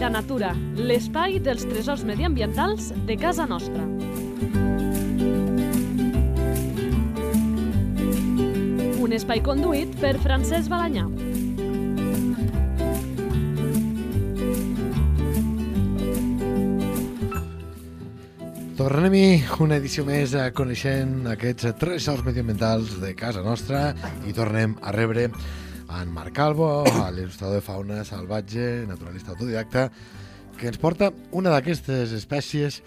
Vida Natura, l'espai dels tresors mediambientals de casa nostra. Un espai conduït per Francesc Balanyà. Tornem-hi una edició més a coneixent aquests tresors mediambientals de casa nostra i tornem a rebre en Marc Calvo, l'il·lustrador de fauna salvatge, naturalista autodidacta, que ens porta una d'aquestes espècies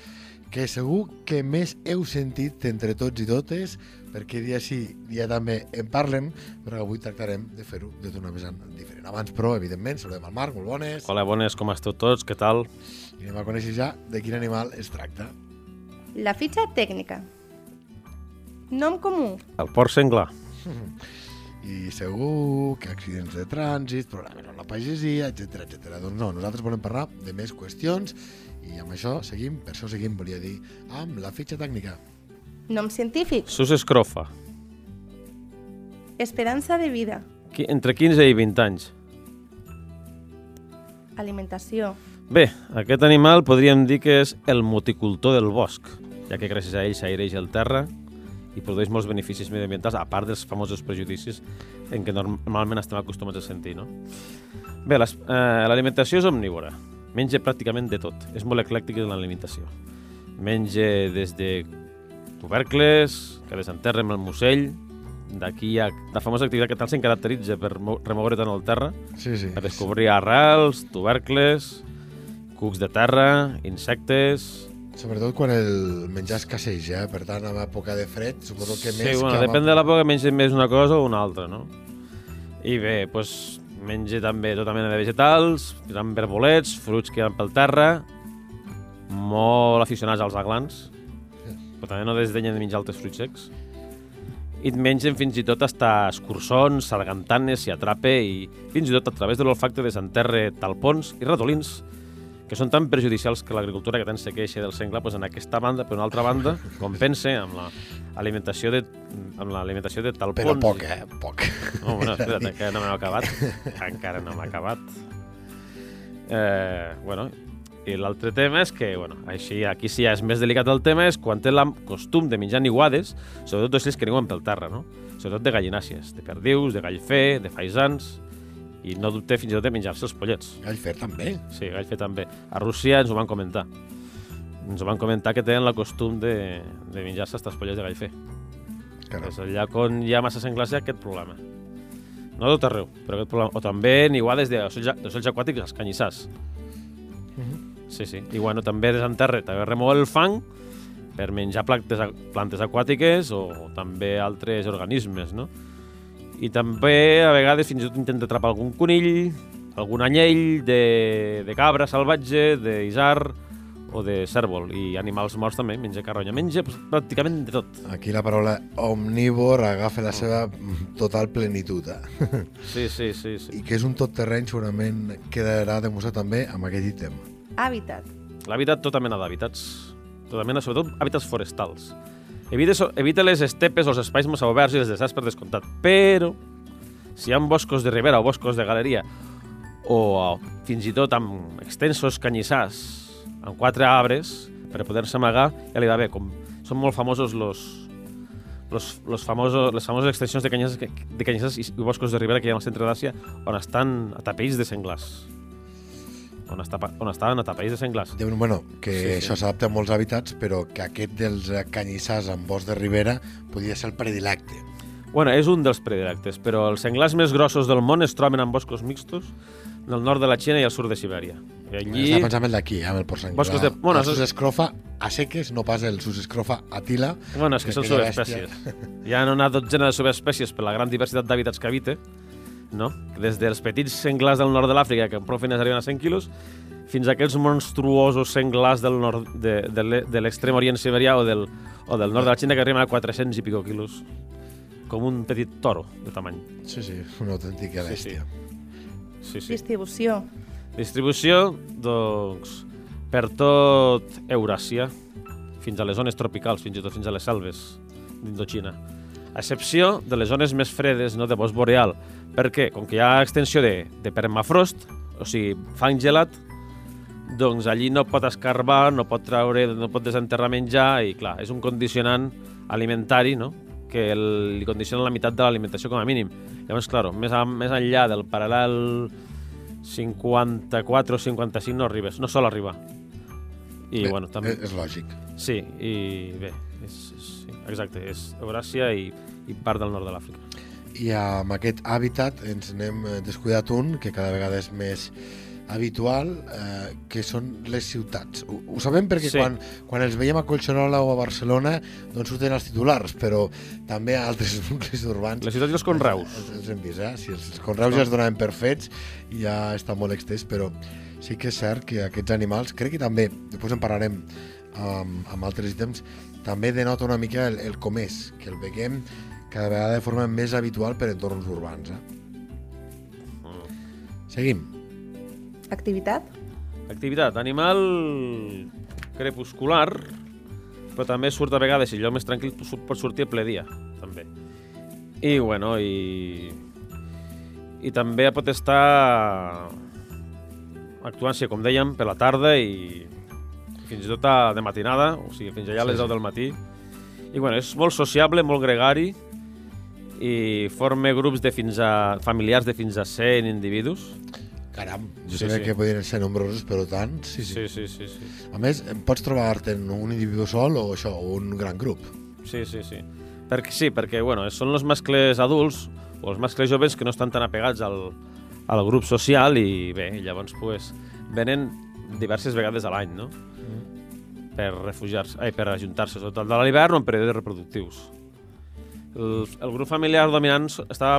que segur que més heu sentit entre tots i totes, perquè dia sí, dia també en parlem, però avui tractarem de fer-ho d'una vessant diferent. Abans, però, evidentment, saludem al Marc, molt bones. Hola, bones, com esteu tots? Què tal? I anem a conèixer ja de quin animal es tracta. La fitxa tècnica. Nom comú. El porc senglar. I segur que accidents de trànsit, problemes amb la pagesia, etc etc. Doncs no, nosaltres volem parlar de més qüestions i amb això seguim, per això seguim, volia dir, amb la fitxa tècnica. Nom científic. Sus escrofa. Esperança de vida. Qui- Entre 15 i 20 anys. Alimentació. Bé, aquest animal podríem dir que és el moticultor del bosc, ja que gràcies a ell s'aireix el terra i produeix molts beneficis mediambientals, a part dels famosos prejudicis en què normalment estem acostumats a sentir. No? Bé, les- eh, l'alimentació és omnívora, menja pràcticament de tot, és molt eclèctic en l'alimentació. Menja des de tubercles, que desenterra amb el musell, d'aquí hi ha la famosa activitat que tal se'n caracteritza per mo- remoure tant el terra, Sí, sí. per descobrir arrels, tubercles, cucs de terra, insectes... Sobretot quan el menjar escasseja, eh? per tant, en època de fred, suposo que sí, més... bueno, que depèn de l'època menja més una cosa o una altra, no? I bé, doncs, menja també tota mena de vegetals, gran verbolets, fruits que hi ha pel terra, molt aficionats als aglans, però també no desdenyen de menjar altres fruits secs. I et mengen fins i tot hasta escurçons, sargantanes, s'hi atrape i fins i tot a través de l'olfacte desenterre talpons i ratolins que són tan perjudicials que l'agricultura que tant se queixa del senglar, doncs en aquesta banda, per una altra banda, compensa amb l'alimentació de, amb l'alimentació de talpons. Però poc, eh? Poc. No, bueno, espera't, que no m'he acabat. Encara no m'he acabat. Eh, bueno, i l'altre tema és que, bueno, així, aquí sí ja és més delicat el tema, és quan té el costum de menjar niguades, sobretot ocells que niuen pel terra, no? Sobretot de gallinàcies, de perdius, de gallfer, de faisans, i no dubte fins i tot de menjar-se els pollets. Gall fer també. Sí, gallfer també. A Rússia ens ho van comentar. Ens ho van comentar que tenen el costum de, de menjar-se els pollets de gallfer. Caram. És allà on hi ha massa senglars hi ha aquest problema. No tot arreu, però aquest problema. O també niguades d'ocells d'ocells aquàtics, els canyissars. Sí, sí. I bueno, també desenterra, també remou el fang per menjar plantes, plantes aquàtiques o també altres organismes, no? I també, a vegades, fins i tot intenta atrapar algun conill, algun anyell de, de cabra salvatge, d'isar o de cèrvol. I animals morts també, menja carronya. Menja pues, pràcticament de tot. Aquí la paraula omnívor agafa la seva total plenitud. Eh? Sí, sí, sí. sí. I que és un tot terreny segurament quedarà demostrat també amb aquest ítem. Hàbitat. L'hàbitat, tota mena d'hàbitats. Tota mena, sobretot hàbitats forestals. Evita, so- evita les estepes o els espais massa oberts i els deserts per descomptat. Però, si hi ha boscos de ribera o boscos de galeria, o eh, fins i tot amb extensos canyissars, amb quatre arbres, per poder-se amagar, ja li va bé. Com són molt famosos los, los, los famosos, les famoses extensions de canyissars, de canyissars i boscos de ribera que hi ha al centre d'Àsia, on estan atapells de senglars. On, està, on estaven atapells de senglars. Bueno, que Sí, això s'adapta a molts hàbitats, però que aquest dels canyissars amb bosc de ribera podria ser el predilecte. Bueno, és un dels predilectes, però els senglars més grossos del món es troben en boscos mixtos del nord de la Xina i al sud de Sibèria. I allí... Estava pensant en d'aquí, eh, amb el porc senglar. Boscos de- bueno, el això és- susescrofa a seques, no pas el susescrofa a tila. Bueno, és que són aquella subespècies. Hi ha una dotzena de subespècies per la gran diversitat d'hàbitats que habita, no? Des dels petits senglars del nord de l'Àfrica, que amb prou feines arriben a 100 quilos, fins a aquells monstruosos senglars del nord de, de, de l'extrem orient siberià o del, o del nord de la Xina que arriben a 400 i pico quilos. Com un petit toro de tamany. Sí, sí, una autèntica Sí, sí. bèstia. Sí, sí. Distribució. Distribució, doncs, per tot Euràsia, fins a les zones tropicals, fins i tot fins a les selves d'Indochina. A excepció de les zones més fredes, no de bosc boreal. Per què? Com que hi ha extensió de, de permafrost, o sigui, fang gelat, doncs allí no pot escarbar, no pot treure, no pot desenterrar menjar i clar, és un condicionant alimentari, no? que el, li condiciona la meitat de l'alimentació com a mínim. Llavors, clar, més, a, més enllà del paral·lel 54 o 55 no arribes, no sol arribar. I, Bé, bueno, també... És, lògic. Sí, i bé, és, és, exacte, és Euràsia i, i part del nord de l'Àfrica. I amb aquest hàbitat ens n'hem eh, descuidat un que cada vegada és més habitual, eh, que són les ciutats. Ho, ho sabem perquè Sí. quan, quan els veiem a Collserola o a Barcelona doncs surten els titulars, però també a altres nuclis urbans Les ciutats i els conreus. els, els hem vist, eh? Si els, els conreus ja es donaven per fets i ja està molt extès, però sí que és cert que aquests animals, crec que també, després en parlarem amb, amb altres ítems, també denota una mica el, el com és, que el veiem cada vegada de forma més habitual per entorns urbans. Eh? Seguim. Activitat? Activitat, animal crepuscular, però també surt a vegades, si allò més tranquil, pot sortir a ple dia, també. I, bueno, i... I també pot estar actuant, sí, com dèiem, per la tarda i fins i tot a- de matinada, o sigui, fins allà a les Sí, sí. 10 del matí. I, bueno, és molt sociable, molt gregari, i forma grups de fins a, familiars de fins a 100 individus. Caram, jo Sí, sabia sí. que podien ser nombrosos, però tant, sí, sí. Sí, sí, sí, sí. A més, pots trobar-te en un individu sol o això, o un gran grup. Sí, sí, sí. Perquè, sí, perquè bueno, són els mascles adults o els mascles joves que no estan tan apegats al, al grup social i bé, llavors pues, venen diverses vegades a l'any, no? Per refugiar-se, ai, per ajuntar-se, sobretot de l'hivern o en períodes reproductius. El, el grup familiar dominant està,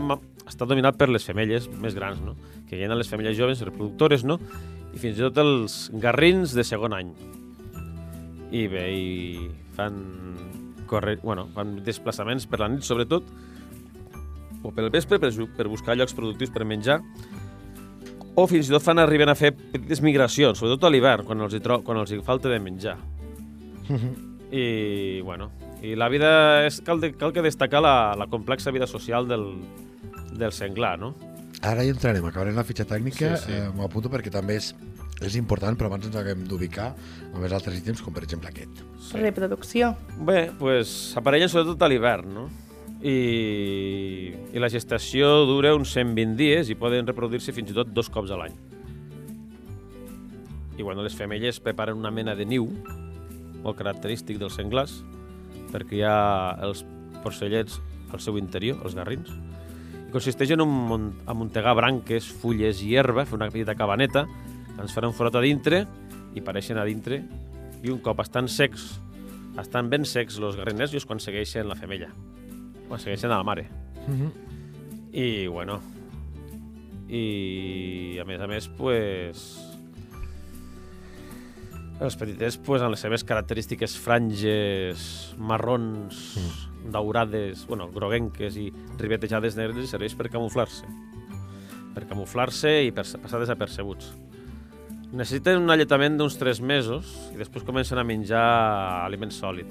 està dominat per les femelles més grans, no? Que hi ha les femelles joves reproductores, no? I fins i tot els garrins de segon any. I bé, i fan, corre, bueno, fan desplaçaments per la nit, sobretot, o pel vespre per, per buscar llocs productius per menjar, o fins i tot fan arriben a fer petites migracions, sobretot a l'hivern, quan, els hi quan els hi falta de menjar. I, bueno, i la vida és, cal, de, cal que destacar la, la complexa vida social del, del senglar, no? Ara hi entrarem, acabarem la fitxa tècnica, Sí, sí. Eh, m'ho apunto perquè també és, és important, però abans ens haguem d'ubicar amb els altres ítems, com per exemple aquest. Reproducció. Bé, pues, aparellen sobretot a l'hivern, no? I, I la gestació dura uns 120 dies i poden reproduir-se fins i tot dos cops a l'any. I bueno, les femelles preparen una mena de niu, molt característic dels senglars, perquè hi ha els porcellets al seu interior, els garrins, i consisteix en un, amuntegar branques, fulles i herba, fer una petita cabaneta, ens farà un forat a dintre i pareixen a dintre, i un cop estan secs, estan ben secs els garriners, quan segueixen la femella, quan segueixen a la mare. I, bueno, i a més a més, pues, els petitets, pues, amb les seves característiques franges marrons, daurades, bueno, groguenques i rivetejades negres, serveix per camuflar-se. Per camuflar-se i per passar desapercebuts. Necessiten un alletament d'uns 3 mesos i després comencen a menjar aliment sòlid.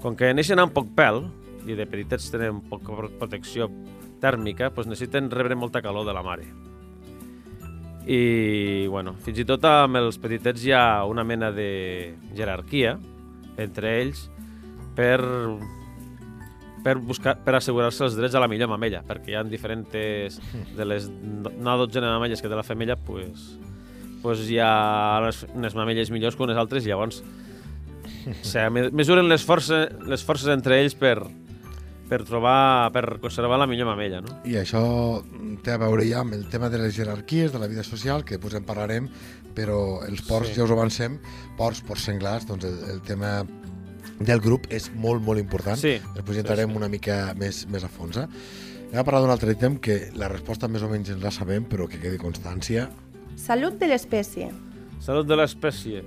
Com que neixen amb poc pèl i de petitets tenen poca pro- protecció tèrmica, doncs necessiten rebre molta calor de la mare. I, bueno, fins i tot amb els petitets hi ha una mena de jerarquia entre ells per per, buscar, per assegurar-se els drets a la millor mamella, perquè hi ha diferents... De les no dotzena de mamelles que té la femella, pues, pues hi ha les, unes mamelles millors que unes altres, i llavors se me- mesuren les forces, les forces entre ells per, per trobar, per conservar la millor mamella, no? I això té a veure ja amb el tema de les jerarquies, de la vida social, que després en parlarem, però els ports, Sí. sí. ja us avancem, ports, ports senglars, doncs el, el tema del grup és molt, molt important. Sí, Després hi sí, entrarem sí. una mica més, més a fons. Eh? Anem a parlar d'un altre ítem que la resposta més o menys ens la sabem, però que quedi constància. Salut de l'espècie. Salut de l'espècie.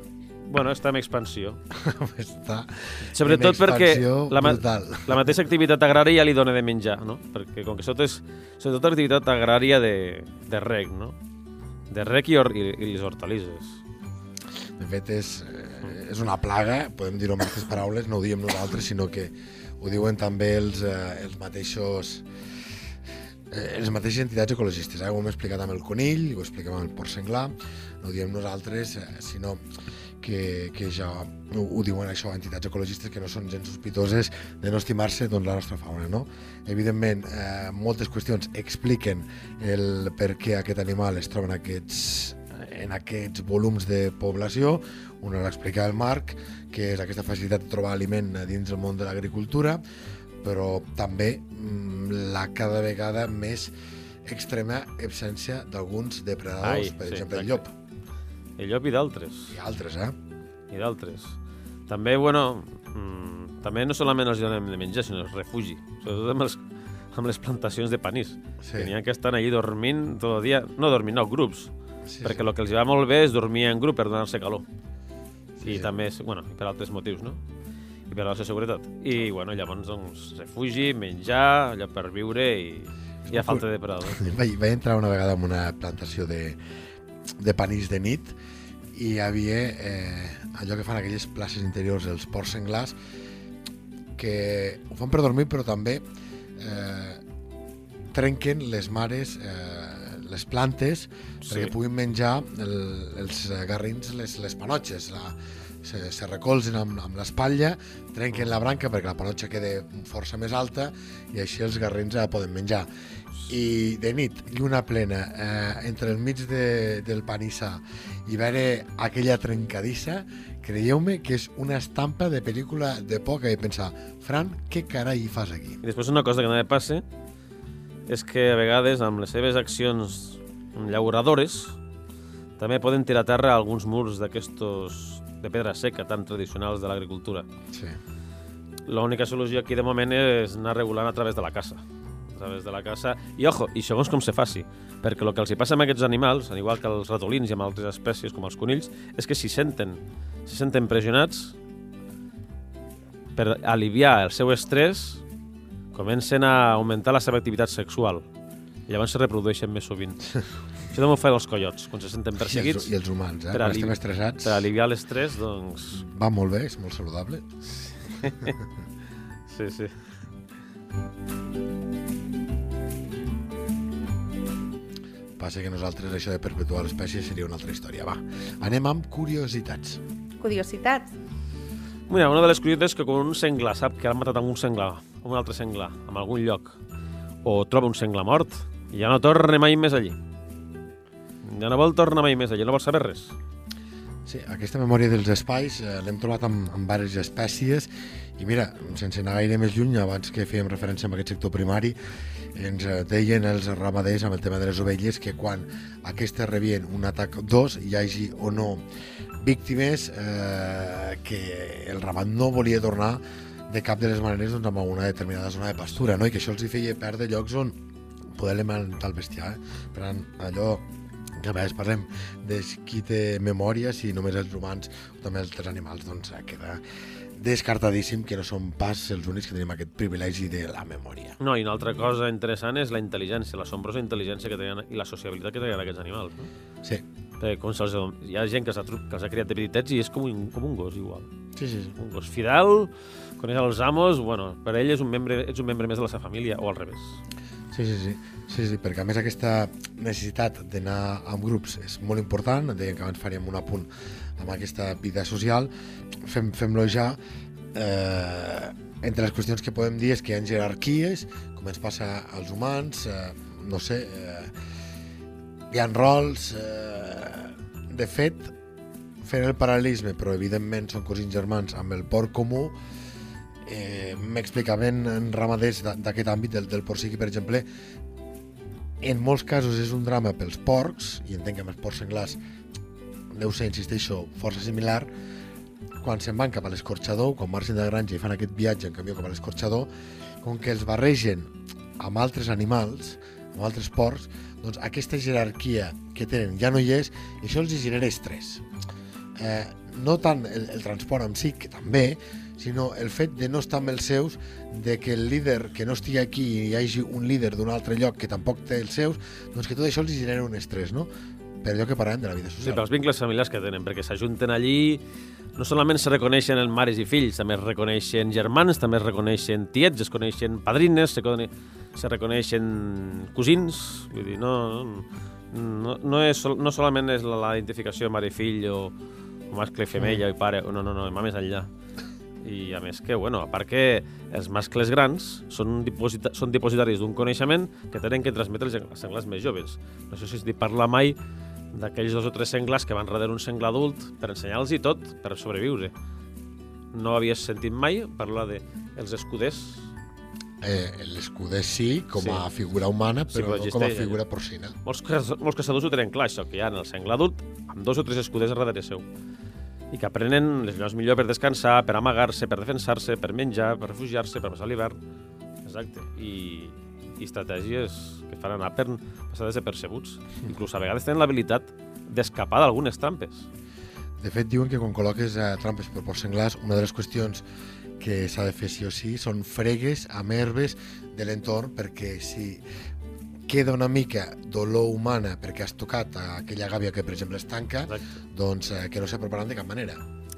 Bueno, està en expansió. Està Sobretot en perquè la, ma brutal. la mateixa activitat agrària ja li dona de menjar, no? Perquè com que sota és sobretot activitat agrària de, de rec, no? De rec i, or i, i les hortalisses. De fet, és, eh, és una plaga, podem dir-ho amb aquestes paraules, no ho diem nosaltres, sinó que ho diuen també els, eh, els mateixos eh, les mateixes entitats ecologistes. Eh? Ho hem explicat amb el conill, ho expliquem amb el porc senglar, no ho diem nosaltres, eh, sinó que, que ja ho, ho diuen això entitats ecologistes que no són gens sospitoses de no estimar-se doncs, la nostra fauna. No? Evidentment, eh, moltes qüestions expliquen el per què aquest animal es troba en aquests, en aquests volums de població. Una l'explica el Marc, que és aquesta facilitat de trobar aliment dins el món de l'agricultura, però també mm, la cada vegada més extrema absència d'alguns depredadors, Ai, per sí, exemple el exacte. llop El llop i d'altres. i altres, eh? I d'altres. També, bueno, mm, també no solament els donem de menjar, sinó el refugi. Sobretot amb, els, amb les plantacions de panís. Sí. Que n'hi ha que estan allí dormint tot el dia. No dormint, no, grups. Sí, perquè el que els va molt bé és dormir en grup per donar-se calor. Sí, I sí. també, és- bueno, i per altres motius, no? I per la seva seguretat. I, bueno, llavors, doncs, refugi, menjar, allò per viure i, i a falta de depredadors. Vaig, vaig entrar una vegada en una plantació de, de panís de nit i hi havia eh, allò que fan aquelles places interiors, els porcs senglars, que ho fan per dormir però també eh, trenquen les mares eh, les plantes sí. perquè puguin menjar el, els garrins, les, les panotxes, la, se, se recolzen amb, amb l'espatlla, trenquen la branca perquè la panotxa queda força més alta i així els garrins la poden menjar. I de nit, lluna plena, eh, entre el mig de, del panissar i veure aquella trencadissa, creieu-me que és una estampa de pel·lícula de poca i pensar, Fran, què carai hi fas aquí? I després una cosa que també passa és que a vegades amb les seves accions llauradores també poden tirar a terra alguns murs d'aquestos de pedra seca tan tradicionals de l'agricultura. Sí. L'única solució aquí de moment és anar regulant a través de la caça. A través de la caça. I ojo, i segons com se faci, perquè el que els hi passa amb aquests animals, al igual que els ratolins i amb altres espècies com els conills, és que si senten, si senten pressionats per aliviar el seu estrès, comencen a augmentar la seva activitat sexual. I llavors se reprodueixen més sovint. Això també ho fan els coiots, quan se senten I els, perseguits. I els humans, eh? per Quan estem estressats, Per aliviar l'estrès, doncs... va molt bé, és molt saludable. Sí, sí. Passa que nosaltres això de perpetuar l'espècie seria una altra història. Va, anem amb curiositats. Curiositats. Mira, una de les curiositats és que quan un senglar sap que han matat un senglar, un altre senglar, en algun lloc, o troba un senglar mort, ja no torna mai més allí. Ja no vol tornar mai més allí, no vol saber res. Sí, aquesta memòria dels espais eh, l'hem trobat amb, amb diverses espècies i mira, sense anar gaire més lluny, abans que fèiem referència a aquest sector primari, ens deien els ramaders amb el tema de les ovelles que quan aquestes rebien un atac dos, hi hagi o no víctimes, eh, que el ramat no volia tornar de cap de les maneres doncs, a una determinada zona de pastura, no? i que això els hi feia perdre llocs on poder alimentar el bestiar. Eh? Per allò que a vegades parlem de qui té memòria, si només els humans o també els altres animals, doncs eh, queda descartadíssim que no som pas els únics que tenim aquest privilegi de la memòria. No, i una altra cosa interessant és la intel·ligència, l'assombrosa intel·ligència que tenen i la sociabilitat que tenen aquests animals. No? Sí, Perquè com se'ls, hi ha gent que, els ha criat de petitets i és com un, com un gos, igual. sí, sí. sí. Un gos fidel, coneix els amos, bueno, per ell és un membre, ets un membre més de la seva família, o al revés. Sí, sí, sí. Sí, sí, perquè a més aquesta necessitat d'anar amb grups és molt important, dèiem que abans faríem un apunt amb aquesta vida social, fem, fem-lo ja. Eh, entre les qüestions que podem dir és que hi ha jerarquies, com ens passa als humans, eh, no sé, eh, hi ha rols, eh, de fet, fent el paral·lelisme, però evidentment són cosins germans amb el porc comú, eh, m'explicaven en ramaders d'a- d'aquest àmbit del, del porciqui, per exemple, en molts casos és un drama pels porcs, i entenc que amb els porcs senglars deu ser, insisteixo, força similar, quan se'n van cap a l'escorxador, quan marxen de granja i fan aquest viatge en canvi cap a l'escorxador, com que els barregen amb altres animals, amb altres porcs, doncs aquesta jerarquia que tenen ja no hi és i això els genera estrès. Eh, no tant el, el transport en si, que també, sinó el fet de no estar amb els seus, de que el líder que no estigui aquí i hi hagi un líder d'un altre lloc que tampoc té els seus, doncs que tot això els genera un estrès, no? Per allò que parlem de la vida Sí, social. pels vincles familiars que tenen, perquè s'ajunten allí, no solament se reconeixen els mares i fills, també es reconeixen germans, també es reconeixen tiets, es coneixen padrines, se, cone se reconeixen cosins, vull dir, no, no, no, és, no solament és la, la identificació mare i fill o, o mascle i femella mm. i pare, no, no, no, va més enllà. I a més que, bueno, a part que els mascles grans són, diposita són dipositaris d'un coneixement que tenen que transmetre als senglars més joves. No sé si es dit parlar mai d'aquells dos o tres senglars que van darrere un senglar adult per ensenyar-los i tot per sobreviure. No havies sentit mai parlar de els escuders? Eh, L'escuder sí, com Sí. a figura humana, Sí, però però no com a existeix, figura porcina. Molts, molts caçadors ho tenen clar, això, que hi ha en el senglar adult amb dos o tres escuders darrere seu i que aprenen les llocs millor per descansar, per amagar-se, per defensar-se, per menjar, per refugiar-se, per passar l'hivern. Exacte. I, I estratègies que fan anar per passar desapercebuts. Inclús a vegades tenen l'habilitat d'escapar d'algunes trampes. De fet, diuen que quan col·loques eh, trampes per porcs senglars, una de les qüestions que s'ha de fer sí o sí són fregues amb herbes de l'entorn perquè si queda una mica dolor humana perquè has tocat aquella gàbia que, per exemple, es tanca, Exacte. doncs eh, que no s'ha preparat de cap manera.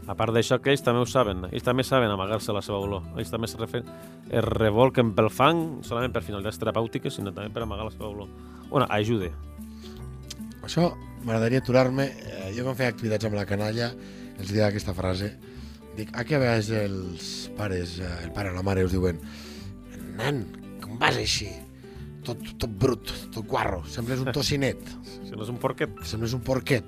A part d'això, que ells també ho saben. Ells també saben amagar-se la seva olor. Ells també es, refer... es revolquen pel fang, solament per finalitats terapèutiques, sinó també per amagar la seva olor. Bueno, ajude. Això m'agradaria aturar-me. Eh, jo quan feia activitats amb la canalla els deia aquesta frase. Dic, a què vegades els pares, eh, el pare o la mare us diuen nen, com vas així? Tot, tot brut, tot guarro, sembles un tocinet, és un porquet. sembles un porquet.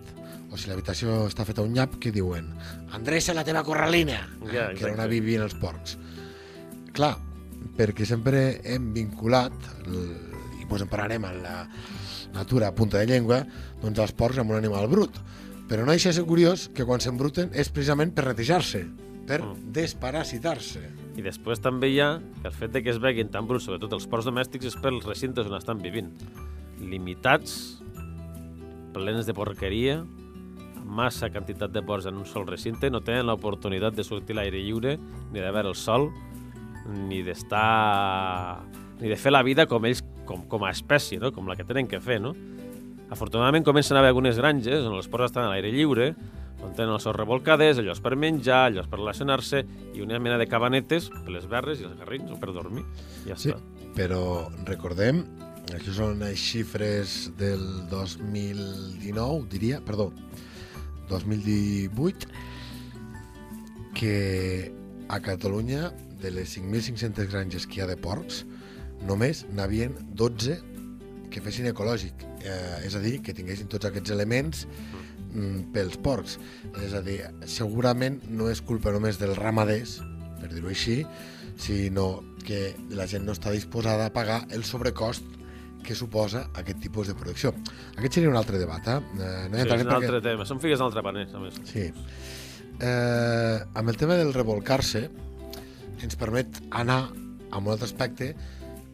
O si l'habitació està feta un nyap, què diuen? Endreça la teva corralina, Ja, que era on vivien els porcs. Clar, perquè sempre hem vinculat, i doncs en parlarem en la natura a punta de llengua, doncs els porcs amb un animal brut. Però no deixa de ser curiós que quan s'embruten és precisament per netejar-se, per Mm. desparasitar-se. I després també hi ha que el fet de que es veguin tan bruts, sobretot els porcs domèstics, és pels recintes on estan vivint. Limitats, plens de porqueria, massa quantitat de porcs en un sol recinte, no tenen l'oportunitat de sortir a l'aire lliure, ni de veure el sol, ni d'estar... ni de fer la vida com ells, com, com a espècie, no? com la que tenen que fer, no? Afortunadament comencen a haver algunes granges on els porcs estan a l'aire lliure, on tenen les seus revolcades, llocs per menjar, llocs per relacionar-se i una mena de cabanetes per les berres i els garrins o per dormir. I ja Sí, està. però recordem, això són les xifres del 2019, diria, perdó, 2018, que a Catalunya, de les 5.500 granges que hi ha de porcs, només n'havien 12 que fessin ecològic, eh, és a dir, que tinguessin tots aquests elements mm, pels porcs. És a dir, segurament no és culpa només dels ramaders, per dir-ho així, sinó que la gent no està disposada a pagar el sobrecost que suposa aquest tipus de producció. Aquest seria un altre debat, eh? Eh, no hi Sí, és un perquè- altre tema. Són figues d'altre paner, a més. Sí. Eh, amb el tema del revolcar-se ens permet anar a un altre aspecte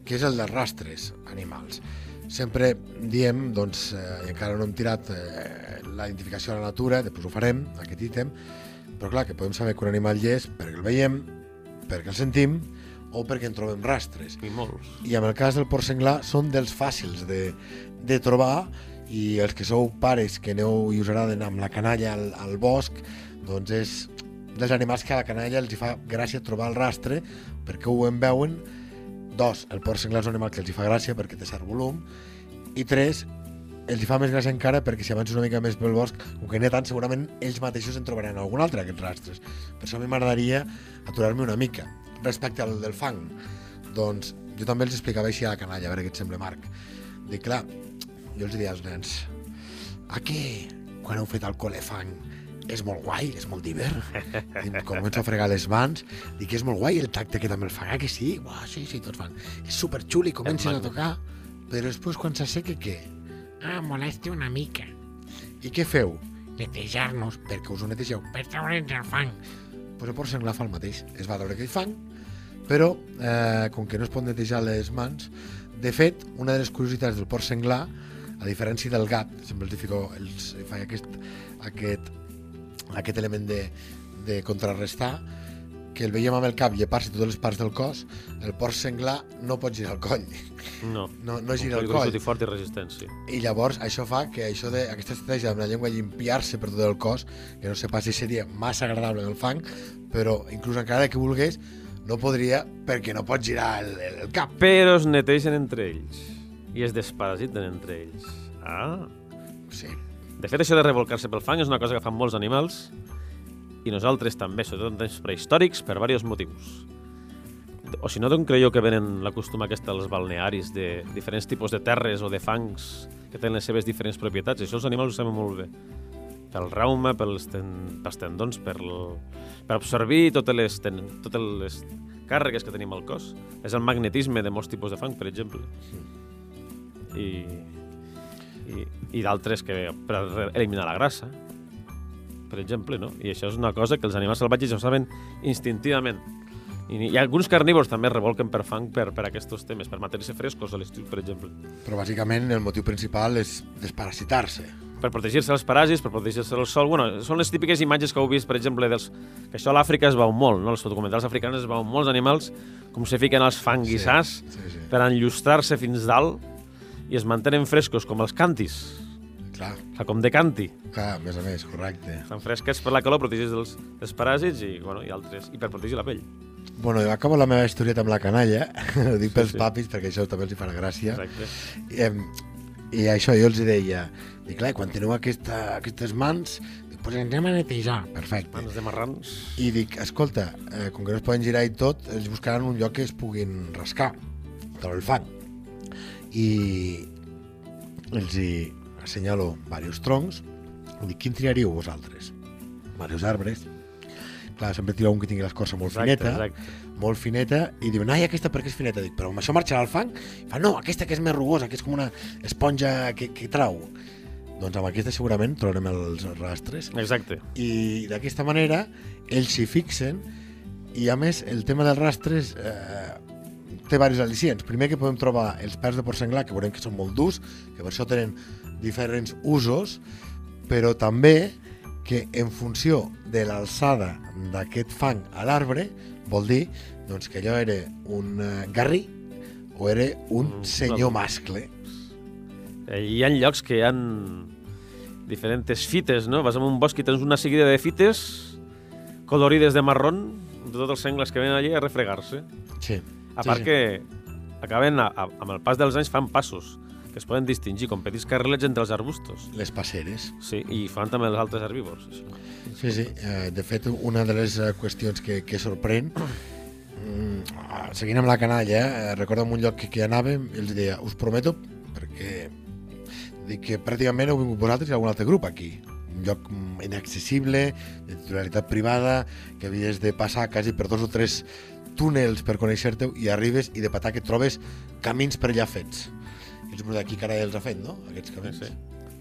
que és el dels rastres animals. Sempre diem, doncs, eh, i encara no hem tirat eh, la identificació a la natura, després ho farem, aquest ítem, però clar, que podem saber que un animal hi és perquè el veiem, perquè el sentim o perquè en trobem rastres. I molts. I en el cas del porc senglar són dels fàcils de, de trobar i els que sou pares que aneu i us agraden amb la canalla al, al bosc, doncs és dels animals que a la canalla els hi fa gràcia trobar el rastre perquè ho en veuen. Dos, el porc senglar és un animal que els hi fa gràcia perquè té cert volum. I tres, els hi fa més gràcia encara perquè si avances una mica més pel bosc, com que n'hi ha tant, segurament ells mateixos en trobaran algun altre, aquests rastres. Per això a mi m'agradaria aturar-me una mica respecte al del fang. Doncs jo també els explicava així a la canalla, a veure què et sembla, Marc. Dic, clar, jo els diria als nens, a què quan heu fet el colefang és molt guai, és molt diver. I començo a fregar les mans, dic que és molt guai el tacte que també el fa, eh, que sí? Uah, sí, sí, tots fan. És superxul i comencen a tocar, però després quan s'asseca, què? Ah, molesta una mica. I què feu? Netejar-nos Perquè us ho netegeu. per treure'ns el fang. Pues el porc senglar fa el mateix. Es va treure aquell fang, però eh, com que no es pot netejar les mans, de fet, una de les curiositats del porc senglar, a diferència del gat, sempre els fico, els faig aquest, aquest, aquest element de, de contrarrestar, que el veiem amb el cap llepar-se totes les parts del cos, el porc senglar no pot girar el coll. No. No, no gira el Un coll. i fort i resistència. I llavors això fa que això de, aquesta estratègia amb la llengua llimpiar-se per tot el cos, que no sé pas si seria massa agradable en el fang, però inclús encara que volgués, no podria perquè no pot girar el, el, el cap. Però es neteixen entre ells. I es desparasiten entre ells. Ah. Sí. De fet, això de revolcar-se pel fang és una cosa que fan molts animals i nosaltres també, sobretot en temps prehistòrics, per diversos motius. O si no, d'on creieu que venen la costum aquesta als balnearis de diferents tipus de terres o de fangs que tenen les seves diferents propietats? Això els animals ho saben molt bé. Pel rauma, pels, ten, pels tendons, per, l, per absorbir totes les, ten, totes les càrregues que tenim al cos. És el magnetisme de molts tipus de fang, per exemple. I, i, i d'altres que per eliminar la grassa, per exemple, no? I això és una cosa que els animals salvatges ho saben instintivament. I hi ha alguns carnívors també es revolquen per fang per, per aquests temes, per mantenir-se frescos a l'estiu, per exemple. Però bàsicament el motiu principal és desparasitar-se. Per protegir-se dels paràsits, per protegir-se del sol. Bueno, són les típiques imatges que heu vist, per exemple, dels... que això a l'Àfrica es veu molt, no? Els documentals africans es veuen molts animals com se fiquen als fanguissars Sí, sí. per enllustrar-se fins dalt i es mantenen frescos, com els cantis, Clar, fa com de canti. clar, a més a més, correcte. Estan fresquets per la calor, protegits dels, dels paràsits i, bueno, i altres, i per protegir la pell. Bueno, jo acabo la meva historieta amb la canalla, ho dic pels sí. papis perquè això també els hi farà gràcia. Exacte. I, I això jo els deia, dic, clar, quan teniu aquesta, aquestes mans, dic, pues anem a netejar. Perfecte. Mans de marrans. I dic, escolta, eh, com que no es poden girar i tot, els buscaran un lloc que es puguin rascar, tot el fang. I els hi assenyalo diversos troncs, dic, quin triaríeu vosaltres? Diversos arbres. Clar, sempre tira un que tingui l'escorça molt Exacte, fineta, exacte. molt fineta, i diuen, ai, aquesta per què és fineta? Dic, però amb això marxarà al fang? I fa, no, aquesta que és més rugosa, que és com una esponja que, que trau. Doncs amb aquesta segurament trobarem els rastres. Exacte. I d'aquesta manera ells s'hi fixen i a més el tema dels rastres eh, té diversos al·licients. Primer que podem trobar els pèls de porc senglar, que veurem que són molt durs, que per això tenen diferents usos, però també que en funció de l'alçada d'aquest fang a l'arbre vol dir doncs, que allò era un eh, garrí o era un Mm, senyor mascle. Eh, Hi ha llocs que hi han diferents fites, no? Vas a un bosc i tens una seguida de fites colorides de marrón, de tots els sengles que venen allí a refregar-se. Sí. A Sí, part sí. que acaben, a, a, amb el pas dels anys, fan passos que es poden distingir com petits carrilets entre els arbustos. Les passeres. Sí, i fan també els altres herbívors. Això. Sí, sí. Eh, de fet, una de les eh, qüestions que, que sorprèn, mm, seguint amb la canalla, eh, recordo en un lloc que, que anàvem, i els deia, us prometo, perquè dic que pràcticament heu vingut vosaltres i algun altre grup aquí. Un lloc mm, inaccessible, de titularitat privada, que havies de passar quasi per dos o tres túnels per conèixer-te i arribes i de patar que trobes camins per allà fets. Els d'aquí carai els ha fet, no? Aquests Sí, camins. sí.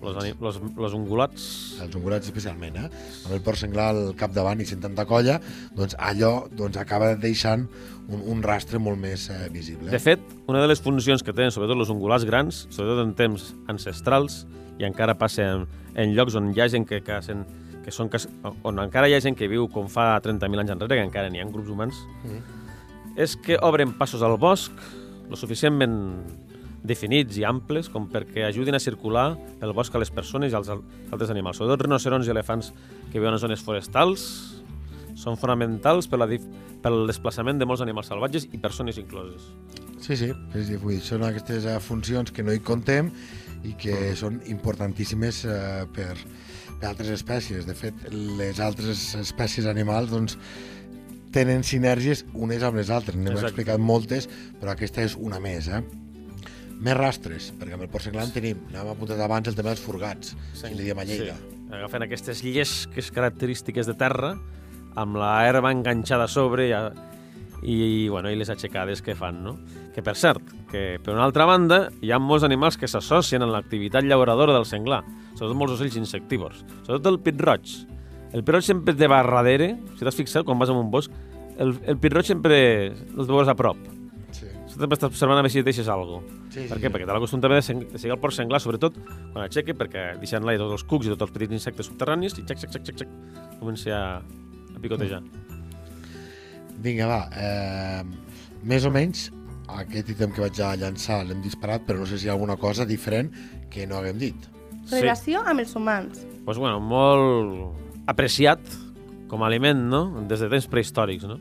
Los, ani- los, los ungulats els ungurats especialment, eh? amb el porc senglar al capdavant i sent tanta colla, doncs allò doncs, acaba deixant un, un rastre molt més eh, visible. De fet, una de les funcions que tenen, sobretot els ungulats grans, sobretot en temps ancestrals, i encara passa en, en llocs on hi ha gent que cacen, que són, cas- on encara hi ha gent que viu com fa 30.000 anys enrere, que encara n'hi ha grups humans, Mm. és que obren passos al bosc lo suficientment definits i amples com perquè ajudin a circular el bosc a les persones i als al- altres animals. Sobretot rinocerons i elefants que viuen en zones forestals són fonamentals per la, pel desplaçament de molts animals salvatges i persones incloses. Sí, sí, sí vull dir, són aquestes eh, funcions que no hi contem i que són importantíssimes eh, per, per altres espècies. De fet, les altres espècies animals doncs, tenen sinergies unes amb les altres. N'hem explicat moltes, però aquesta és una més. Eh? Més rastres, perquè amb el porc senglar en tenim, anàvem apuntat abans el tema dels furgats, sí. que li diem a Lleida. Sí. Agafen aquestes llesques característiques de terra amb la herba enganxada a sobre i, i, bueno, i les aixecades que fan, no? Que, per cert, que per una altra banda hi ha molts animals que s'associen amb l'activitat llauradora del senglar, sobretot molts ocells insectívors, sobretot el pit-roig. El pit-roig sempre té va darrere, si t'has fixat, quan vas a un bosc, el, el pit-roig sempre el veus a prop. Sí. Sempre estàs observant a veure si deixes alguna cosa. Sí, Per sí, què? sí. Perquè té la costum també de, seng- de seguir el porc senglar, sobretot quan aixeca, perquè deixant l'aire tots els cucs i tots els petits insectes subterranis i xac, xac, xac, xac, xac, comença a, a picotejar. Vinga, va. Eh, més o menys, aquest ítem que vaig a llançar l'hem disparat, però no sé si hi ha alguna cosa diferent que no haguem dit. Relació amb els humans. pues bueno, molt apreciat com a aliment, no? Des de temps prehistòrics, no?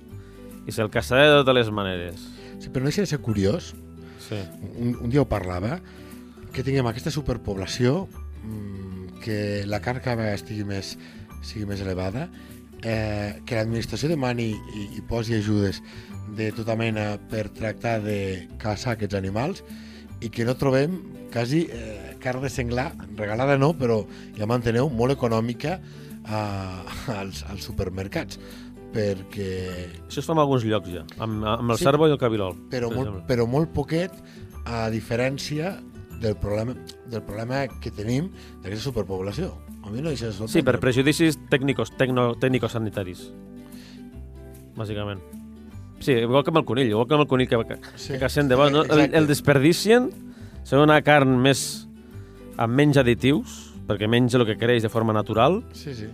I se'l caçarà de totes les maneres. Sí, però no deixa de ser curiós, Sí. un, un dia ho parlava, que tinguem aquesta superpoblació, mm, que la vegada estigui més, sigui més elevada, eh, que l'administració demani i, i posi ajudes de tota mena per tractar de caçar aquests animals i que no trobem quasi eh, carn de senglar, regalada no, però ja m'enteneu, molt econòmica a, als, als supermercats perquè Això es fa en alguns llocs ja, amb, amb el Sí. cervo i el cabirol. però, per molt, exemple. però molt poquet a diferència del problema, del problema que tenim d'aquesta superpoblació. A mi no deixa de Sí, per prejudicis tècnicos, tecno, tècnico-sanitaris. Bàsicament. Sí, igual que amb el conill, igual que amb el conill que, que, Sí, que cacen de bo, no? el, el desperdicien, ser una carn més amb menys additius, perquè menja el que creix de forma natural, Sí, sí.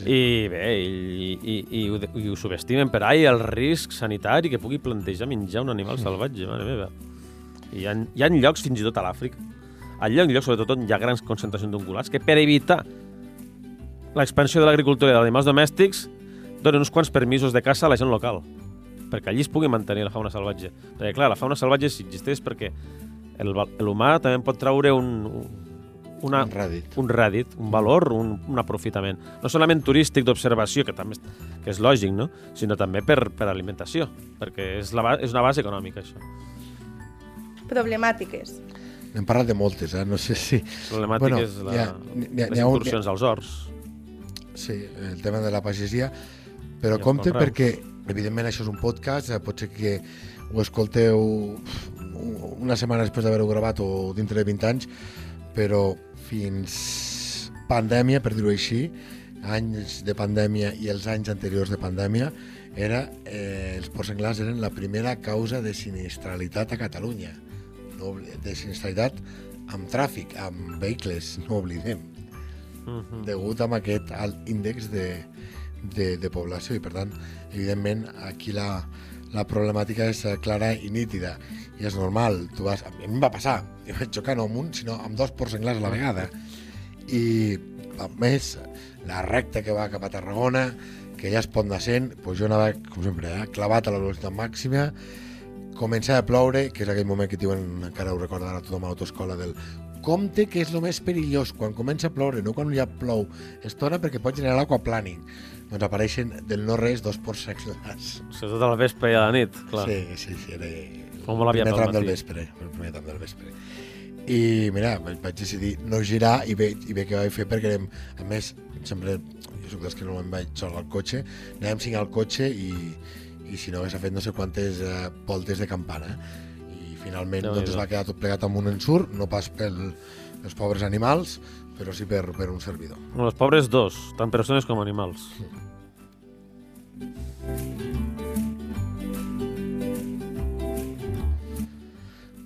I bé, i, i, i, ho, i ho subestimen per ahí el risc sanitari que pugui plantejar menjar un animal salvatge, mare meva. I hi ha, hi ha llocs, fins i tot a l'Àfrica, ha llocs, sobretot on hi ha grans concentracions d'ungulats, que per evitar l'expansió de l'agricultura i d'animals domèstics donen uns quants permisos de caça a la gent local, perquè allí es pugui mantenir la fauna salvatge. Perquè, clar, la fauna salvatge si existeix perquè l'humà també pot traure un, una, Un rèdit. un rèdit, un valor, un, un aprofitament. No solament turístic d'observació, que també és, que és lògic, no? sinó també per, per alimentació, perquè és, la, és una base econòmica, això. Problemàtiques. N'hem parlat de moltes, eh? No sé si... Problemàtic Bueno, la, ha- ha- les n'hi ha incursions als horts. Sí, el tema de la pagesia, però I compte conreus. perquè, evidentment, això és un podcast, eh, pot ser que ho escolteu una setmana després d'haver-ho gravat o dintre de 20 anys, però fins pandèmia, per dir-ho així, anys de pandèmia i els anys anteriors de pandèmia, era, eh, els porcs senglars eren la primera causa de sinistralitat a Catalunya. No, de sinistralitat amb tràfic, amb vehicles, no oblidem Mhm. degut a aquest alt índex de, de, de població i per tant, evidentment, aquí la, la problemàtica és eh, clara i nítida i és normal, tu vas, a mi em va passar. Jo vaig xocar no amb un, sinó amb dos porcs senglars a la vegada. I a més, la recta que va cap a Tarragona que ja es pot sent, doncs jo anava, com sempre, eh, clavat a la velocitat màxima. Començava a ploure, que és aquell moment que diuen, encara ho recordarà tothom a l'autoescola, del compte que és el més perillós quan comença a ploure, no quan ja plou estona perquè pot generar l'aquaplaning doncs apareixen del no res dos porcs senglars Sobretot al vespre i a la nit, clar. sí, sí, sí, era molt el aviat primer tram del vespre el primer tram del vespre i mira, vaig decidir no girar i bé, i bé que vaig fer perquè anem, a més, sempre jo soc dels que no me'n vaig sol al cotxe anàvem cinc al cotxe i, i si no hagués fet no sé quantes eh, voltes de campana i finalment Déu-n'hi-do. doncs, es va quedar tot plegat amb un ensurt no pas pel, pels pobres animals però sí per, per un servidor No, els pobres dos, tant persones com animals.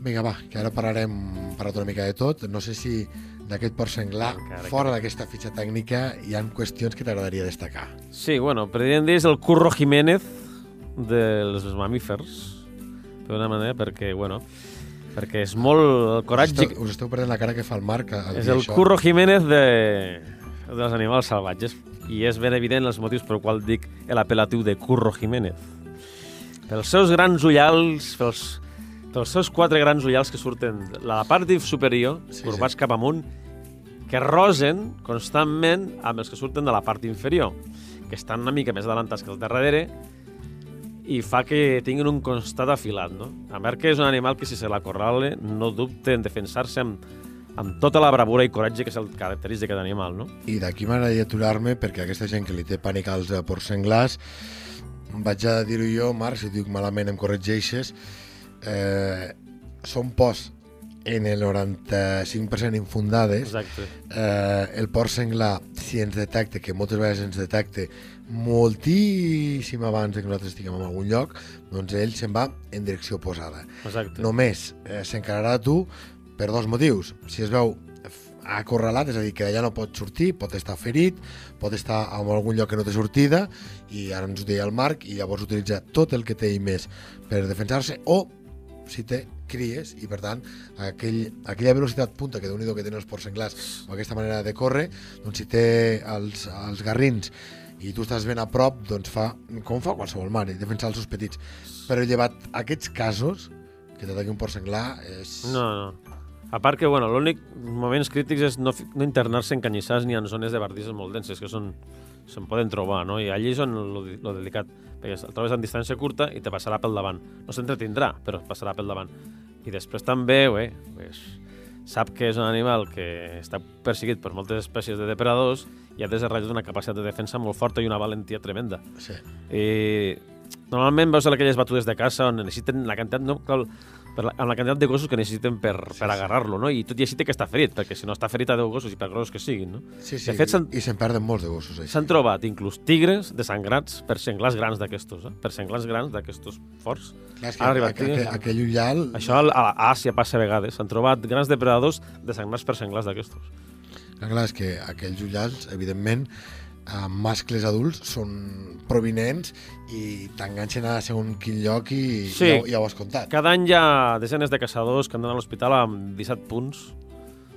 Vinga, va, que ara parlarem parlat una mica de tot. No sé si d'aquest porc senglar, Encara que- fora d'aquesta fitxa tècnica, hi han qüestions que t'agradaria destacar. Sí, bueno, podríem dir és el Curro Jiménez dels mamífers, d'una manera, perquè, bueno, perquè és molt el Us coratge... esteu, us esteu perdent la cara que fa el Marc al És el això. Curro Jiménez de, dels animals salvatges i és ben evident els motius per qual dic l'apel·latiu de Curro Jiménez. Pels seus grans ullals, pels, pels seus quatre grans ullals que surten de la part superior, Sí, corbats sí. cap amunt, que rosen constantment amb els que surten de la part inferior, que estan una mica més adelantats que els de darrere, i fa que tinguin un constat afilat, no? A veure que és un animal que si se l'acorrale no dubte en defensar-se amb, amb tota la bravura i coratge que és el característic d'aquest animal, no? I d'aquí m'agradaria aturar-me perquè aquesta gent que li té pànic als porcs senglars, vaig a dir-ho jo, Marc, si ho dic malament em corregeixes, eh, són pors en el 95% infundades, Exacte. eh, el porc senglar, si ens detecta, que moltes vegades ens detecta moltíssim abans de que nosaltres estiguem en algun lloc, doncs ell se'n va en direcció oposada. Exacte. Només eh, s'encararà tu per dos motius. Si es veu acorralat, és a dir, que d'allà no pot sortir, pot estar ferit, pot estar en algun lloc que no té sortida, i ara ens ho deia el Marc, i llavors utilitza tot el que té i més per defensar-se, o si té cries, i per tant, aquell, aquella velocitat punta que déu que tenen els porcs senglars, o aquesta manera de córrer, doncs si té els, els garrins i tu estàs ben a prop, doncs fa com fa qualsevol mare, defensar els seus petits. Però llevat aquests casos, que t'ataqui un porc senglar, és... No, no. A part que, bueno, l'únic moments crítics és no, no internar-se en canyissars ni en zones de bardisses molt denses, que són se'n poden trobar, no? I allí és on lo, lo delicat, perquè el trobes en distància curta i te passarà pel davant. No s'entretindrà, però passarà pel davant. I després també, bé, pues, sap que és un animal que està perseguit per moltes espècies de depredadors i ha desenvolupat una capacitat de defensa molt forta i una valentia tremenda. Sí. I normalment veus aquelles batudes de caça on necessiten la quantitat, no, cal, per la, amb la quantitat de gossos que necessiten per, per agarrar-lo, no? I tot i així té que estar ferit, perquè si no està ferit a 10 gossos i per grossos que siguin, no? Sí, sí, De fet, i, se'n perden molts de gossos, s'han trobat inclús tigres desangrats per senglars grans d'aquestos, eh? Per senglars grans d'aquestos forts. Clar, que aquell ullal... Això a a Àsia passa a vegades. S'han trobat grans depredadors desangrats per senglars d'aquestos. Clar, és que aquells ullals, evidentment, eh, mascles adults són provinents i t'enganxen a segons quin lloc i Sí. ja, ja ho has contat. Cada any hi ha desenes de caçadors que han d'anar a l'hospital amb 17 punts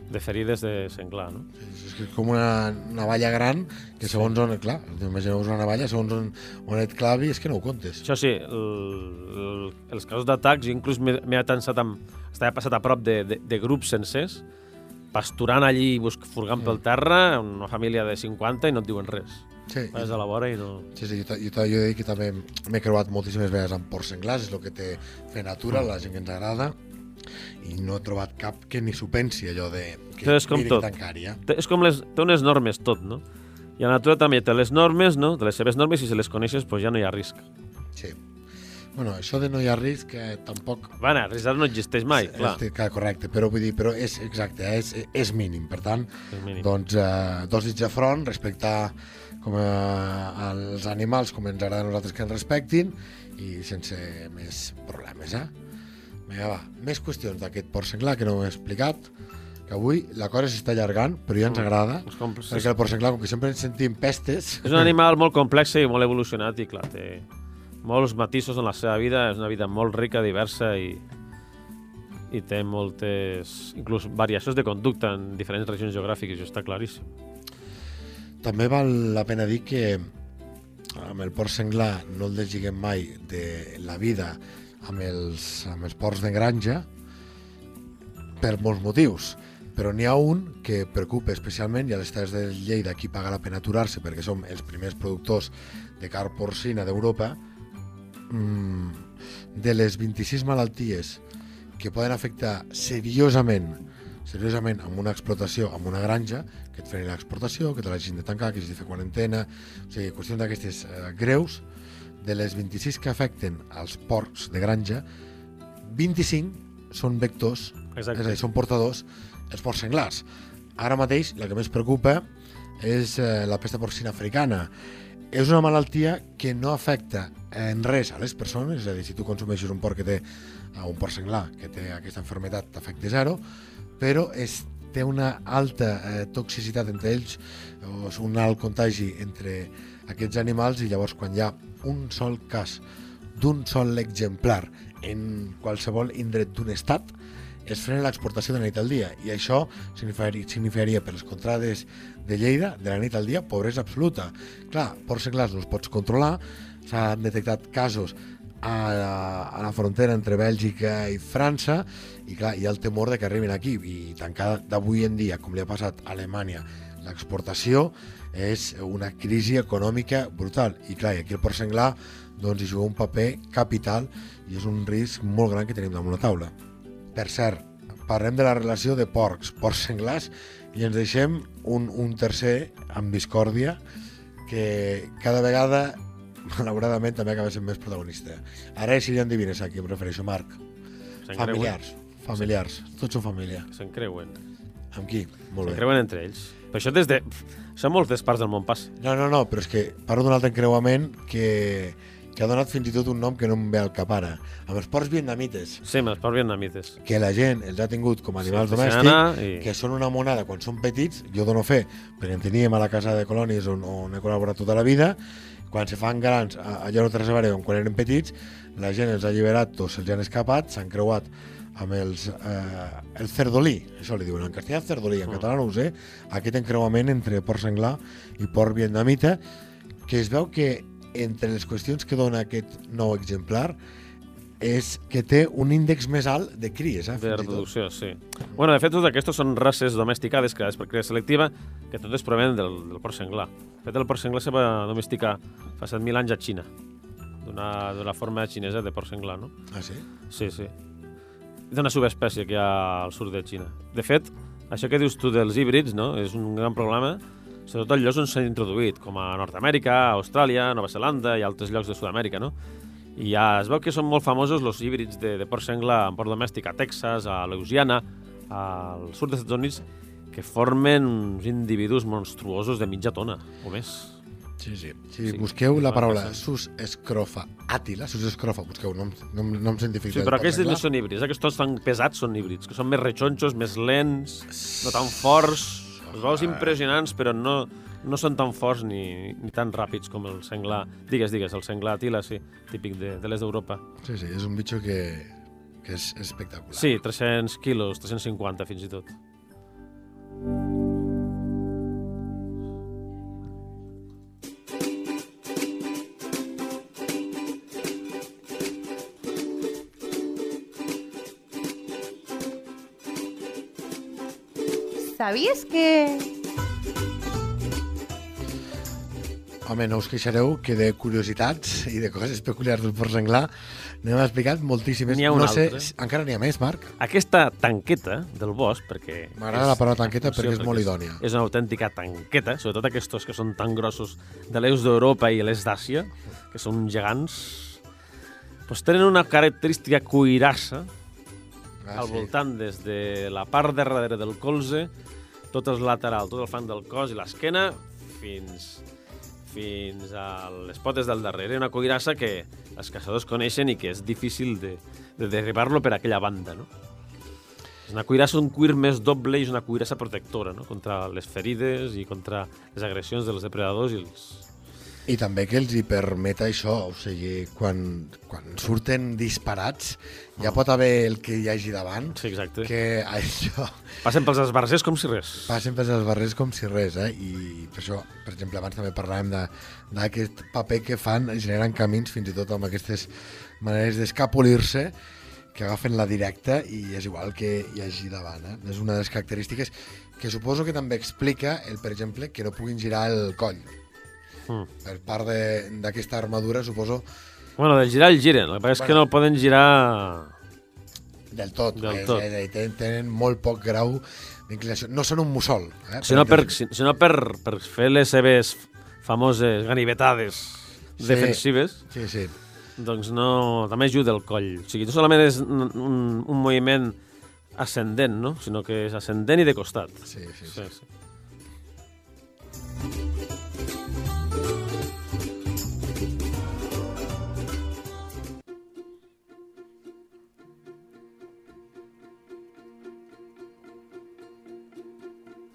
de ferides de senglar, no? És, és que és com una navalla gran que segons on, clar, imagineu-vos una navalla, segons on, on et clavi, és que no ho comptes. Això sí, el, el, els casos d'atacs, jo inclús m'he m'he atensat amb... Estava passat a prop de, de, de grups sencers, pasturant allí, busc, furgant pel terra, una família de 50 i no et diuen res. Sí, Vas a la vora i no... sí, sí jo, jo, jo he dit que també m'he creuat moltíssimes vegades amb porcs senglars, és el que té fer natura, la gent que ens agrada, i no he trobat cap que ni s'ho pensi, allò de... Que Però és com tot. Té, és com les... Té unes normes tot, no? I la natura també té les normes, no? De les seves normes, i si les coneixes, doncs ja no hi ha risc. Sí. Bueno, això de no hi ha risc, que tampoc Bueno, risc no existeix mai, clar. És, clar, correcte, però vull dir, però és exacte, és, és mínim. Per tant, És mínim. doncs, eh, dos dits de front, respectar com a, als animals com ens agrada a nosaltres que ens respectin i sense més problemes, eh? Vinga, va, més qüestions d'aquest porc senglar que no ho he explicat, que avui la cosa s'està allargant, però ja ens agrada, com, és, perquè el porc senglar, com que sempre ens sentim pestes, és un animal molt complex i molt evolucionat i, clar, té molts matisos en la seva vida, és una vida molt rica, diversa i, i té moltes, inclús variacions de conducta en diferents regions geogràfiques, això està claríssim. També val la pena dir que amb el porc senglar no el desliguem mai de la vida amb els, amb els porcs de granja per molts motius però n'hi ha un que preocupa especialment i a les terres de Lleida aquí paga la pena aturar-se perquè som els primers productors de carn porcina d'Europa de les 26 malalties que poden afectar seriosament seriosament amb una explotació, amb una granja, que et freni l'exportació, que te l'hagin de tancar, que hagis de fer quarantena, o sigui, qüestions d'aquestes eh, greus, de les 26 que afecten als porcs de granja, 25 són vectors, Exacte. és a dir, són portadors, els porcs senglars. Ara mateix, la que més preocupa és eh, la pesta porcina africana. És una malaltia que no afecta en res a les persones, és a dir, si tu consumeixes un porc que té eh, un porc senglar que té aquesta enfermetat t'afecta zero, però és, té una alta eh, toxicitat entre ells, o és un alt contagi entre aquests animals i llavors quan hi ha un sol cas d'un sol exemplar en qualsevol indret d'un estat, es frena l'exportació de nit al dia i això significaria, significaria per les contrades de Lleida, de la nit al dia, pobresa absoluta. Clar, porcs senglars no els pots controlar, s'han detectat casos a, a la frontera entre Bèlgica i França i clar, hi ha el temor de que arribin aquí i tancar d'avui en dia, com li ha passat a Alemanya, l'exportació és una crisi econòmica brutal i clar, i aquí el porc senglar doncs, hi juga un paper capital i és un risc molt gran que tenim damunt la taula. Per cert, parlem de la relació de porcs, porcs senglars, i ens deixem un, un tercer amb discòrdia que cada vegada, malauradament, també acaba sent més protagonista. Ara és si ja endevines a qui em refereixo, Marc. Familiars, familiars, tots són família. Se'n creuen. Amb qui? Molt Se'n bé. creuen entre ells. Però això des de... Això en moltes parts del món passa. No, no, no, però és que parlo d'un altre encreuament que, que ha donat fins i tot un nom que no em ve al cap ara, amb els porcs vietnamites, Sí, amb els porcs vietnamites. que la gent els ha tingut com a animals Sí, domèstics, i- que són una monada quan són petits, jo dono fe, perquè en teníem a la casa de colònies on, on he col·laborat tota la vida, quan se fan grans, allà no té res a veure amb quan eren petits, la gent els ha alliberat o se'ls han escapat, s'han creuat amb els, eh, el cerdolí, això li diuen en castellà cerdolí, en català no ho sé, aquest encreuament entre porc senglar i porc vietnamita, que es veu que entre les qüestions que dona aquest nou exemplar és que té un índex més alt de cries, eh, De reproducció, sí. Bueno, de fet, tots aquests són races domesticades creades per cria selectiva, que totes provenen del, del porc senglar. De fet, el porc senglar se va domesticar fa 7.000 anys a Xina, d'una d'una forma xinesa de porc senglar, no? Ah, sí? Sí, sí. D'una subespècie que hi ha al sud de Xina. De fet, això que dius tu dels híbrids, no?, és un gran problema, sobretot llocs on s'han introduït, com a Nord-Amèrica, Austràlia, Nova Zelanda i altres llocs de Sud-amèrica, no? I ja es veu que són molt famosos els híbrids de, de porc senglar en porc domèstic a Texas, a Louisiana, al sud dels Estats Units, que formen uns individus monstruosos de mitja tona, o més. Sí, sí. Sí, Si busqueu és la una paraula cosa. sus escrofa àtila, sus escrofa, busqueu nom, nom, nom científic. Sí, però aquests no són híbrids, aquests tots tan pesats són híbrids, que són més rechonxos, més lents, no tan forts, els veus impressionants, però no, no són tan forts ni, ni tan ràpids com el senglar, digues, digues, el senglar tila, sí, típic de, de l'est d'Europa. Sí, sí, és un bitxo que, que és espectacular. Sí, 300 quilos, 350 fins i tot. ¿Sabías que Home, no us queixareu que de curiositats i de coses peculiars del porc senglar n'hem explicat moltíssimes. N'hi ha una no sé, altra. si- encara n'hi ha més, Marc. Aquesta tanqueta del bosc, perquè... M'agrada la paraula tanqueta perquè és molt és- idònia. És una autèntica tanqueta, sobretot aquests que són tan grossos de l'est d'Europa i l'est d'Àsia, que són gegants, doncs tenen una característica cuirassa Ah, al sí. voltant des de la part de darrere del colze, tot el lateral, tot el fang del cos i l'esquena, fins fins a les potes del darrere. Una cuirassa que els caçadors coneixen i que és difícil de, de derribar-lo per aquella banda, no? És una cuirassa, un cuir més doble i és una cuirassa protectora, no? Contra les ferides i contra les agressions dels depredadors i els... I també que els hi permet això, o sigui, quan, quan surten disparats, ja pot haver el que hi hagi davant, Sí, exacte. Que... això Passen pels esbarzers com si res. passen per els barrers com si res, eh? I per això, per exemple, abans també parlàvem de- d'aquest paper que fan, generen camins fins i tot amb aquestes maneres d'escapolir-se que agafen la directa i és igual que hi hagi davant. Eh? És una de les característiques que suposo que també explica, el, per exemple, que no puguin girar el coll. Mm. Per part de- d'aquesta armadura, suposo, Bueno, del girar el giren, el que és que no el poden girar... del tot. Del tot. A dir, tenen, tenen molt poc grau d'inclinació. No són un mussol. Eh? Si no, per, si, si no per, per fer les seves famoses ganivetades Sí. defensives, Sí, sí. doncs no, també ajuda el coll. O sigui, no solament és un, un, un moviment ascendent, no? sinó que és ascendent i de costat. sí, sí, sí. Sí, sí.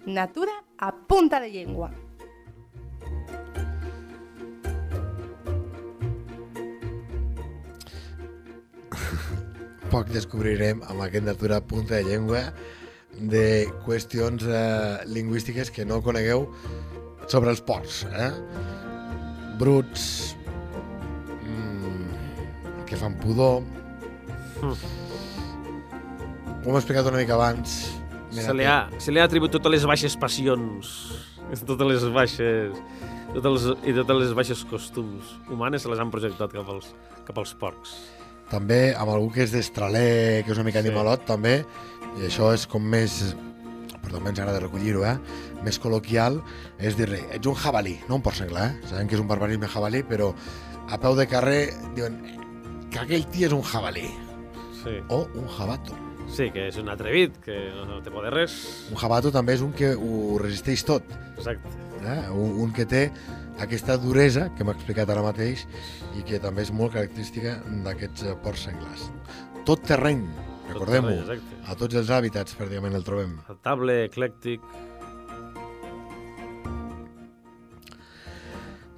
Natura a punta de llengua. poc descobrirem amb aquest Natura Punta de Llengua de qüestions eh, lingüístiques que no conegueu sobre els porcs. Eh? Bruts, mm, que fan pudor... Ho hem explicat una mica abans. Se li, ha, se li ha atribut totes les baixes passions, totes les baixes totes les, i totes les baixes costums humanes se les han projectat cap als, cap als porcs. També amb algú que és d'estraler, que és una mica Sí. animalot, també, i això és com més, però també ens agrada recollir-ho, eh? més col·loquial, és dir-li, ets un jabalí, no un porc senglar, eh? sabem que és un barbarisme jabalí, però a peu de carrer diuen que aquell tio és un jabalí, Sí. o un jabato. Sí, que és un atrevit, que no, té por de res. Un jabato també és un que ho resisteix tot, Exacte. eh? un, un que té aquesta duresa que m'ha explicat ara mateix i que també és molt característica d'aquests eh, ports senglars. Tot terreny, recordem-ho, a tots els hàbitats pràcticament el trobem. Table, eclèctic...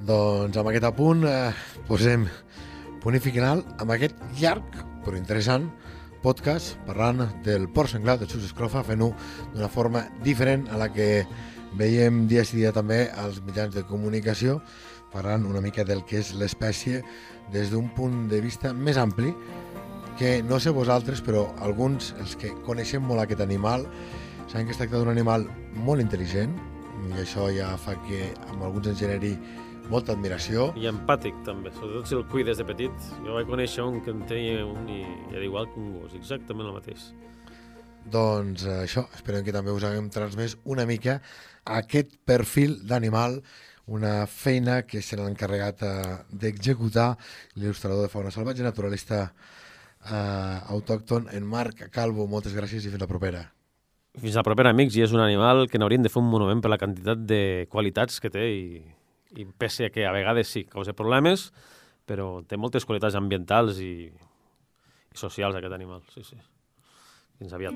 Doncs amb aquest apunt eh, posem punt i final amb aquest llarg però interessant podcast parlant del port senglar de Xus Escrofa fent-ho d'una forma diferent a la que veiem dia sí dia també als mitjans de comunicació parlant una mica del que és l'espècie des d'un punt de vista més ampli que no sé vosaltres, però alguns, els que coneixem molt aquest animal, saben que es tracta d'un animal molt intel·ligent i això ja fa que amb alguns en generi molta admiració. I empàtic, també, sobretot si el cuides de petit. Jo vaig conèixer un que en tenia un i era igual que un gos, exactament el mateix. Doncs eh, això, esperem que també us haguem transmès una mica aquest perfil d'animal, una feina que se n'ha encarregat eh, d'executar l'il·lustrador de fauna salvatge, naturalista eh, autòcton, en Marc Calvo. Moltes gràcies i fins la propera. Fins la propera, amics, i és un animal que n'hauríem de fer un monument per la quantitat de qualitats que té i, i pese a que a vegades sí, causa problemes, però té moltes qualitats ambientals i, i socials aquest animal, sí, sí. Fins aviat.